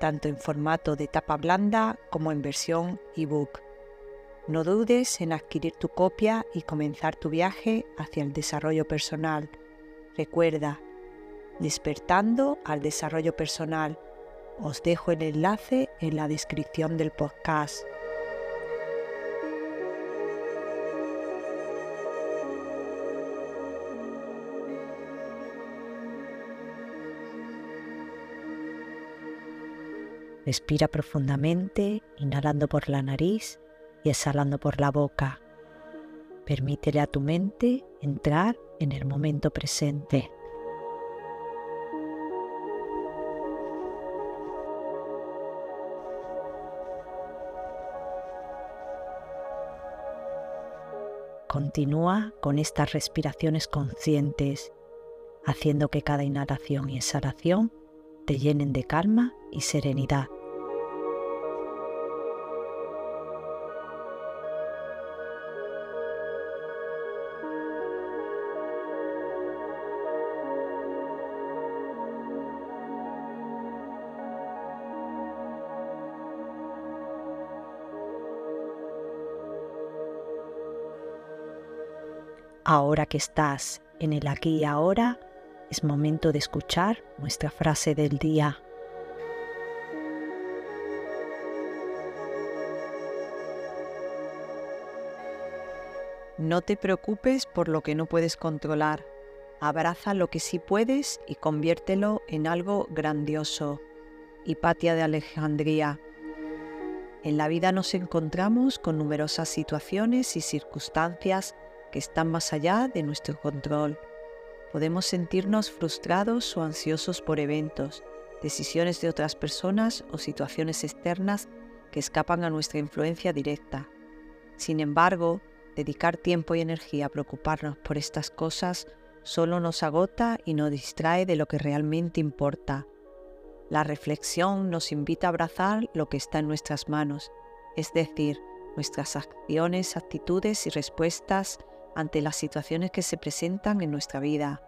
tanto en formato de tapa blanda como en versión ebook. No dudes en adquirir tu copia y comenzar tu viaje hacia el desarrollo personal. Recuerda, despertando al desarrollo personal. Os dejo el enlace en la descripción del podcast. Respira profundamente, inhalando por la nariz y exhalando por la boca. Permítele a tu mente entrar en el momento presente. Continúa con estas respiraciones conscientes, haciendo que cada inhalación y exhalación te llenen de calma y serenidad. Ahora que estás en el aquí y ahora, es momento de escuchar nuestra frase del día. No te preocupes por lo que no puedes controlar. Abraza lo que sí puedes y conviértelo en algo grandioso. Hipatia de Alejandría. En la vida nos encontramos con numerosas situaciones y circunstancias que están más allá de nuestro control. Podemos sentirnos frustrados o ansiosos por eventos, decisiones de otras personas o situaciones externas que escapan a nuestra influencia directa. Sin embargo, dedicar tiempo y energía a preocuparnos por estas cosas solo nos agota y nos distrae de lo que realmente importa. La reflexión nos invita a abrazar lo que está en nuestras manos, es decir, nuestras acciones, actitudes y respuestas ante las situaciones que se presentan en nuestra vida.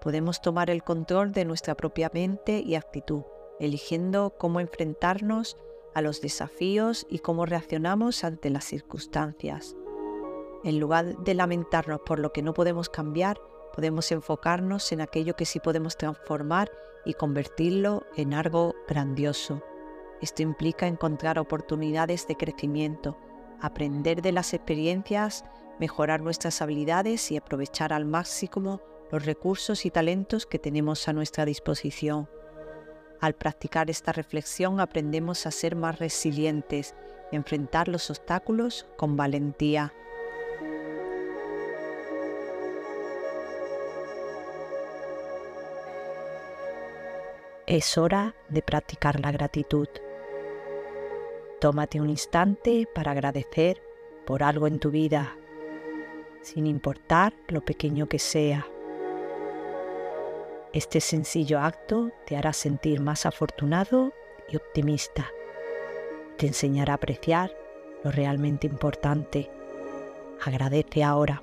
Podemos tomar el control de nuestra propia mente y actitud, eligiendo cómo enfrentarnos a los desafíos y cómo reaccionamos ante las circunstancias. En lugar de lamentarnos por lo que no podemos cambiar, podemos enfocarnos en aquello que sí podemos transformar y convertirlo en algo grandioso. Esto implica encontrar oportunidades de crecimiento, aprender de las experiencias mejorar nuestras habilidades y aprovechar al máximo los recursos y talentos que tenemos a nuestra disposición. Al practicar esta reflexión aprendemos a ser más resilientes y enfrentar los obstáculos con valentía. Es hora de practicar la gratitud. Tómate un instante para agradecer por algo en tu vida sin importar lo pequeño que sea. Este sencillo acto te hará sentir más afortunado y optimista. Te enseñará a apreciar lo realmente importante. Agradece ahora.